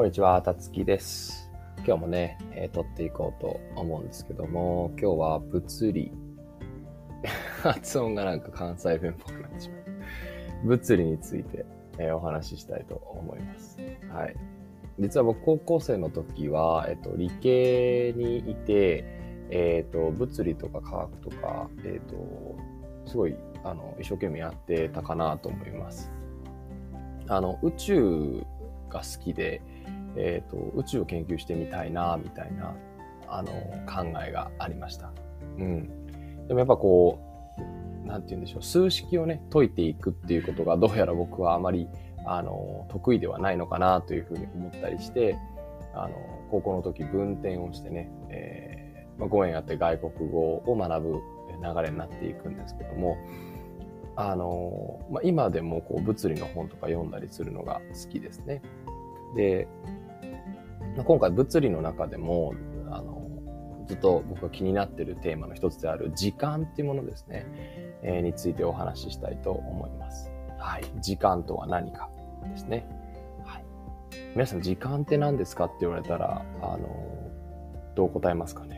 こんにちは、たつきです。今日もね、えー撮っていこうと思うんですけども、今日は物理。発音がなんか関西弁っぽくなってしまう。物理について、えーお話ししたいと思います。はい。実は僕、高校生の時は、えっ、と、理系にいて、えっ、と、物理とか科学とか、えっ、と、すごい、あの、一生懸命やってたかなと思います。あの、宇宙が好きで、えっ、と、宇宙を研究してみたいな、みたいな、あの、考えがありました。うん。でもやっぱこう、なんて言うんでしょう、数式をね、解いていくっていうことが、どうやら僕はあまり、あの、得意ではないのかな、というふうに思ったりして、あの、高校の時、分転をしてね、えーまあ、5円あって外国語を学ぶ流れになっていくんですけども、あの、まあ、今でもこう物理の本とか読んだりするのが好きですね。で、ま今回物理の中でも、あの、ずっと僕が気になってるテーマの一つである時間っていうものですね、えーについてお話ししたいと思います。はい。時間とは何かですね。はい。皆さん時間って何ですかって言われたら、あの、どう答えますかね？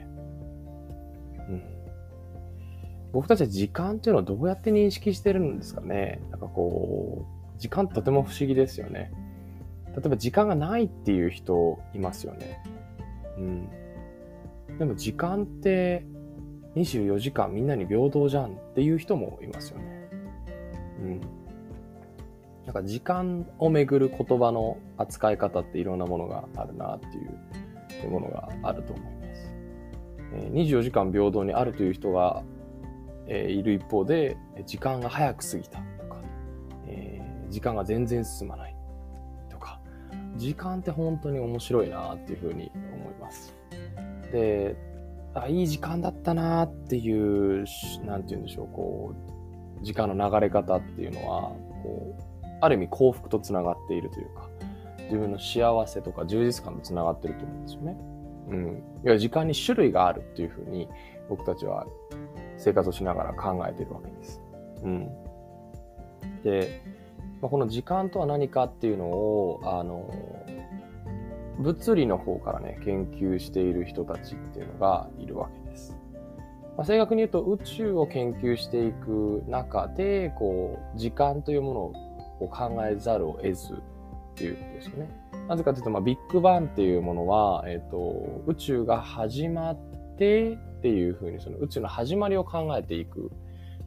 僕たちは時間っていうのをどうやって認識してるんですかね？なんかこう、時間とても不思議ですよね。例えば時間がないっていう人いますよね。うん。でも時間って24時間みんなに平等じゃんっていう人もいますよね。うん。なんか時間をめぐる言葉の扱い方っていろんなものがあるなっていうものがあると思います。24時間平等にあるという人が、えいる一方で、時間が早く過ぎたとか、えー時間が全然進まないとか、時間って本当に面白いなっていうふうに思います。で、あいい時間だったなっていう、しなんて言うんでしょう、こう、時間の流れ方っていうのは、こう、ある意味幸福とつながっているというか、自分の幸せとか充実感とつながってると思うんですよね。うん。いや、時間に種類があるっていうふうに、僕たちは生活をしながら考えてるわけです。うん。で、まあ、この時間とは何かっていうのを、あの、物理の方からね、研究している人たちっていうのがいるわけです。まあ、正確に言うと宇宙を研究していく中で、こう、時間というものを考えざるを得ずっていうことですよね。なぜかというと、まあ、ビッグバンっていうものは、えっ、と、宇宙が始まってっていうふうに、その宇宙の始まりを考えていく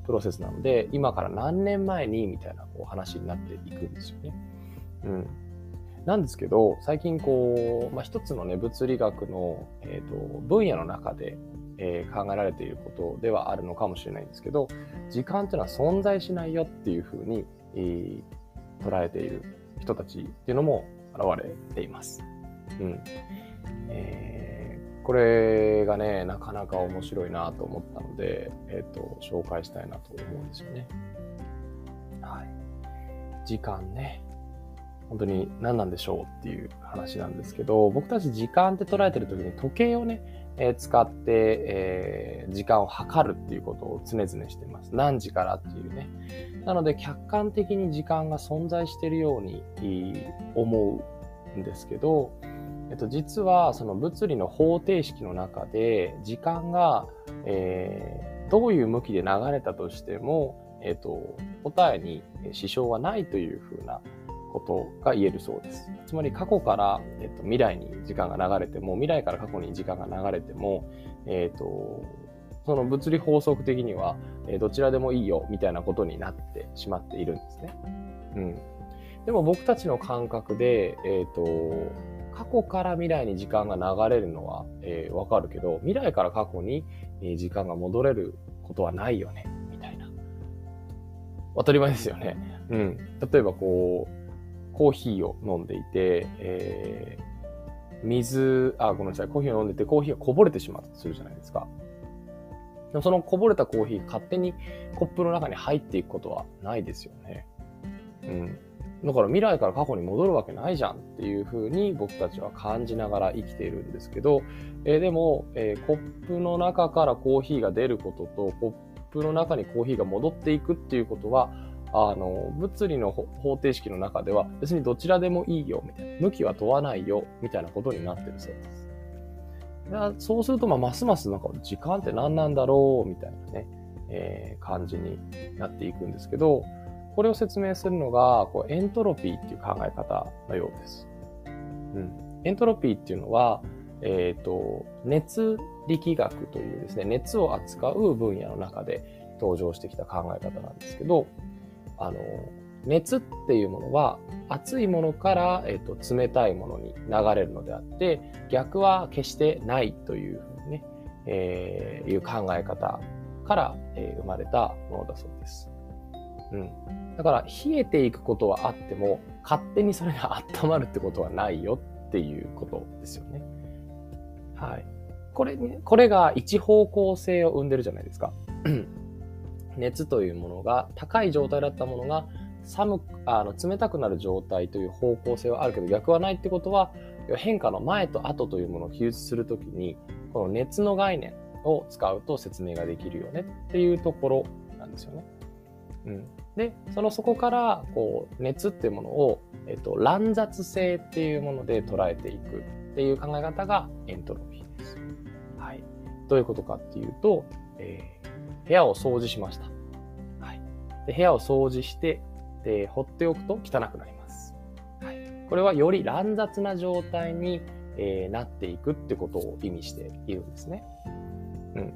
プロセスなので、今から何年前にみたいなこう話になっていくんですよね。うん。なんですけど、最近こう、まあ、一つのね、物理学の、えー、と分野の中で、えー考えられていることではあるのかもしれないんですけど、時間っていうのは存在しないよっていうふうに、えー捉えている人たちっていうのも現れています。うん。えーこれがね、なかなか面白いなと思ったので、えっ、と、紹介したいなと思うんですよね。はい。時間ね。本当に何なんでしょうっていう話なんですけど、僕たち時間って捉えてる時に時計をね、えー使って、えー時間を測るっていうことを常々してます。何時からっていうね。なので客観的に時間が存在しているようにえー思うんですけど、えっと、実はその物理の方程式の中で時間が、えーどういう向きで流れたとしても、えっと、答えに支障はないというふうなことが言えるそうです。つまり過去から、えっと、未来に時間が流れても、未来から過去に時間が流れても、えっと、その物理法則的には、えどちらでもいいよみたいなことになってしまっているんですね。うん。でも僕たちの感覚で、えっ、と、過去から未来に時間が流れるのは、えーわかるけど、未来から過去に、えー時間が戻れることはないよね、みたいな。当たり前ですよね。うん。例えばこう、コーヒーを飲んでいて、えー水、あ、ごめんなさい、コーヒーを飲んでて、コーヒーがこぼれてしまったとするじゃないですか。でもそのこぼれたコーヒー勝手にコップの中に入っていくことはないですよね。うん。だから未来から過去に戻るわけないじゃんっていうふうに僕たちは感じながら生きているんですけど、えーでも、えーコップの中からコーヒーが出ることと、コップの中にコーヒーが戻っていくっていうことは、あの、物理の方程式の中では別にどちらでもいいよ、みたいな。向きは問わないよ、みたいなことになってるそうです。そうすると、ま、ますますなんか時間って何なんだろう、みたいなね、えー、感じになっていくんですけど、これを説明するのが、こうエントロピーっていう考え方のようです。うん。エントロピーっていうのは、えっ、ー、と、熱力学というですね、熱を扱う分野の中で登場してきた考え方なんですけど、あの、熱っていうものは熱いものから、えっ、ー、と、冷たいものに流れるのであって、逆は決してないというふうにね、えー、いう考え方から、えー、生まれたものだそうです。うん。だから、冷えていくことはあっても、勝手にそれが温まるってことはないよっていうことですよね。はい。これね、これが一方向性を生んでるじゃないですか。熱というものが、高い状態だったものが、寒く、あの、冷たくなる状態という方向性はあるけど、逆はないってことは、変化の前と後というものを記述するときに、この熱の概念を使うと説明ができるよねっていうところなんですよね。うん。で、そのそこから、こう、熱っていうものを、えっと、乱雑性っていうもので捉えていくっていう考え方がエントロピーです。はい。どういうことかっていうと、えー、部屋を掃除しました。はい。で、部屋を掃除して、で、放っておくと汚くなります。はい。これはより乱雑な状態に、えー、なっていくってことを意味しているんですね。うん。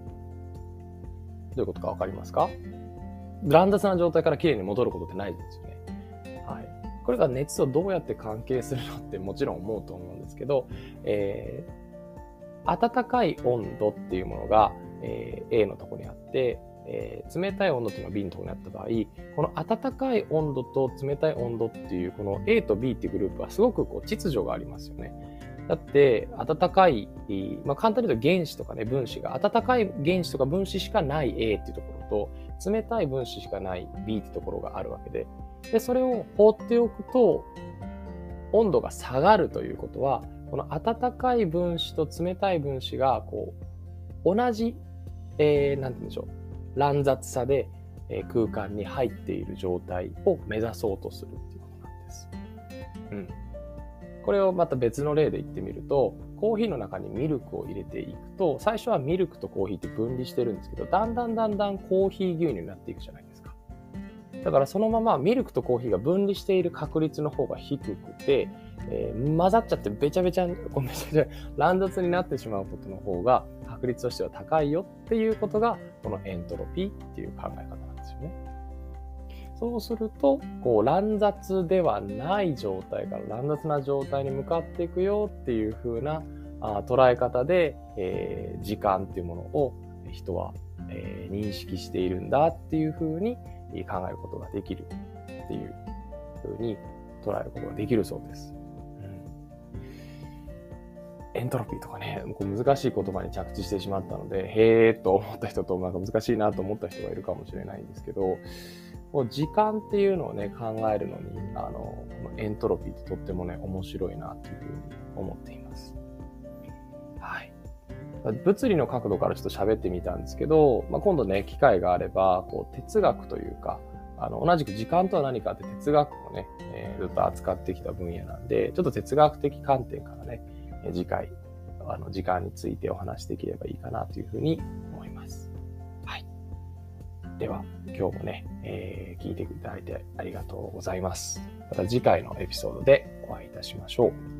どういうことかわかりますか？乱雑な状態から綺麗に戻ることってないですよね。はい。これが熱とどうやって関係するのってもちろん思うと思うんですけど、えー、暖かい温度っていうものが、えー、A のとこにあって、えー、冷たい温度っていうのが B のとこにあった場合、この暖かい温度と冷たい温度っていう、この A と B っていうグループはすごくこう秩序がありますよね。だって、暖かい、まあ、簡単に言うと原子とかね、分子が、暖かい原子とか分子しかない A っていうところと、冷たい分子しかない B ってところがあるわけで、で、それを放っておくと、温度が下がるということは、この暖かい分子と冷たい分子が、こう、同じ、えー、なんて言うんでしょう、乱雑さで、えー、空間に入っている状態を目指そうとするっていうことなんです。うん。これをまた別の例で言ってみると、コーヒーの中にミルクを入れていくと、最初はミルクとコーヒーって分離してるんですけど、だんだんだんだんコーヒー牛乳になっていくじゃないですか。だからそのままミルクとコーヒーが分離している確率の方が低くて、えー、混ざっちゃってべちゃべちゃ、ごめんなさい、乱雑になってしまうことの方が確率としては高いよっていうことが、このエントロピーっていう考え方なんですよね。そうすると、こう乱雑ではない状態から乱雑な状態に向かっていくよっていう風なあ捉え方で、えー、時間っていうものを人は、えー、認識しているんだっていう風に考えることができるっていう風に捉えることができるそうです。エントロピーとかね、こう難しい言葉に着地してしまったので、へーと思った人と、なんか難しいなと思った人がいるかもしれないんですけど、こう時間っていうのをね、考えるのに、あの、このエントロピーってとってもね、面白いなというふうに思っています。はい。物理の角度からちょっと喋ってみたんですけど、まあ、今度ね、機会があれば、こう、哲学というか、あの、同じく時間とは何かって哲学をね、えー、ずっと扱ってきた分野なんで、ちょっと哲学的観点からね、次回、あの、時間についてお話しできればいいかなというふうに。では、今日もね、えー、聞いていただいてありがとうございます。また次回のエピソードでお会いいたしましょう。